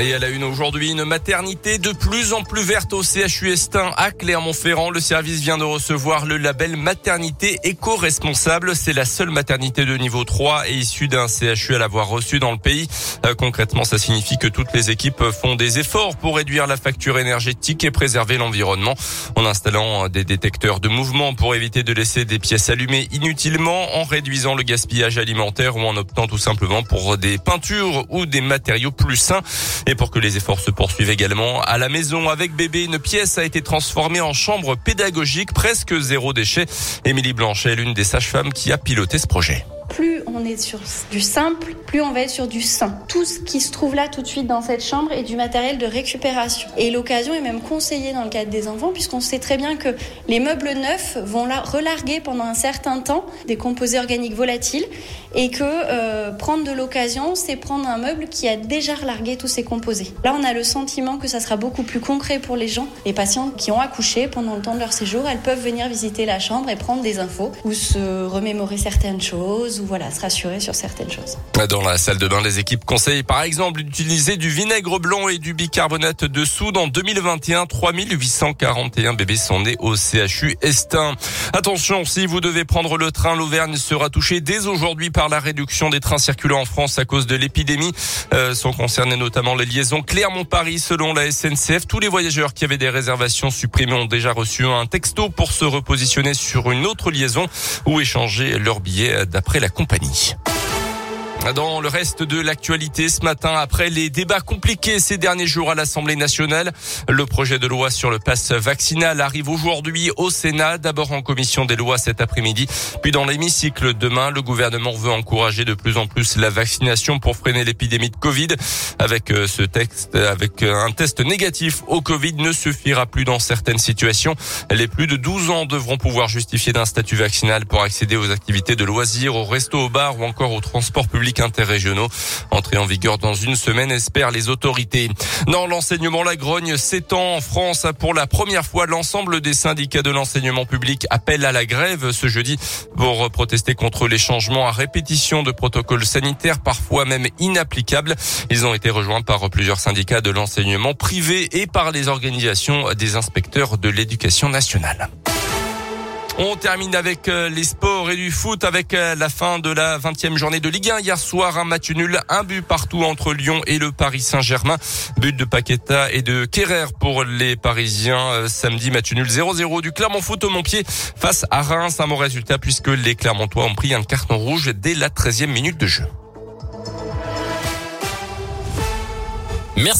Et elle a une aujourd'hui une maternité de plus en plus verte au CHU Estin à Clermont-Ferrand. Le service vient de recevoir le label maternité éco-responsable. C'est la seule maternité de niveau 3 et issue d'un CHU à l'avoir reçu dans le pays. Euh, concrètement, ça signifie que toutes les équipes font des efforts pour réduire la facture énergétique et préserver l'environnement en installant des détecteurs de mouvement pour éviter de laisser des pièces allumées inutilement, en réduisant le gaspillage alimentaire ou en optant tout simplement pour des peintures ou des matériaux plus sains. Et pour que les efforts se poursuivent également, à la maison avec bébé, une pièce a été transformée en chambre pédagogique, presque zéro déchet. Émilie Blanchet est l'une des sages-femmes qui a piloté ce projet on est sur du simple, plus on va être sur du sain. Tout ce qui se trouve là tout de suite dans cette chambre est du matériel de récupération. Et l'occasion est même conseillée dans le cadre des enfants, puisqu'on sait très bien que les meubles neufs vont la relarguer pendant un certain temps des composés organiques volatiles, et que euh, prendre de l'occasion, c'est prendre un meuble qui a déjà relargué tous ses composés. Là, on a le sentiment que ça sera beaucoup plus concret pour les gens. Les patients qui ont accouché pendant le temps de leur séjour, elles peuvent venir visiter la chambre et prendre des infos ou se remémorer certaines choses ou voilà, se rassurer sur certaines choses. Dans la salle de bain, les équipes conseillent par exemple d'utiliser du vinaigre blanc et du bicarbonate de soude. En 2021, 3841 bébés sont nés au CHU Estin. Attention, si vous devez prendre le train, l'Auvergne sera touchée dès aujourd'hui par la réduction des trains circulant en France à cause de l'épidémie. Euh, sont concernés notamment les liaisons Clermont-Paris selon la SNCF. Tous les voyageurs qui avaient des réservations supprimées ont déjà reçu un texto pour se repositionner sur une autre liaison ou échanger leur billet d'après la compagnie. Paris. Dans le reste de l'actualité ce matin, après les débats compliqués ces derniers jours à l'Assemblée nationale, le projet de loi sur le pass vaccinal arrive aujourd'hui au Sénat, d'abord en commission des lois cet après-midi, puis dans l'hémicycle demain. Le gouvernement veut encourager de plus en plus la vaccination pour freiner l'épidémie de Covid. Avec euh, ce texte, avec euh, un test négatif au Covid ne suffira plus dans certaines situations. Les plus de 12 ans devront pouvoir justifier d'un statut vaccinal pour accéder aux activités de loisirs, au resto, au bar ou encore au transport public interrégionaux. Entrée en vigueur dans une semaine, espèrent les autorités. Dans l'enseignement, la grogne s'étend en France. Pour la première fois, l'ensemble des syndicats de l'enseignement public appellent à la grève ce jeudi pour protester contre les changements à répétition de protocoles sanitaires, parfois même inapplicables. Ils ont été rejoints par plusieurs syndicats de l'enseignement privé et par les organisations des inspecteurs de l'éducation nationale. On termine avec euh, les sports et du foot avec euh, la fin de la 20e journée de Ligue 1. Hier soir, un match nul, un but partout entre Lyon et le Paris Saint-Germain. But de Paqueta et de Kerrer pour les Parisiens. Euh, samedi, match nul 0-0 du Clermont Foot au Montpied face à Reims. Un bon résultat puisque les Clermontois ont pris un carton rouge dès la 13e minute de jeu. Merci.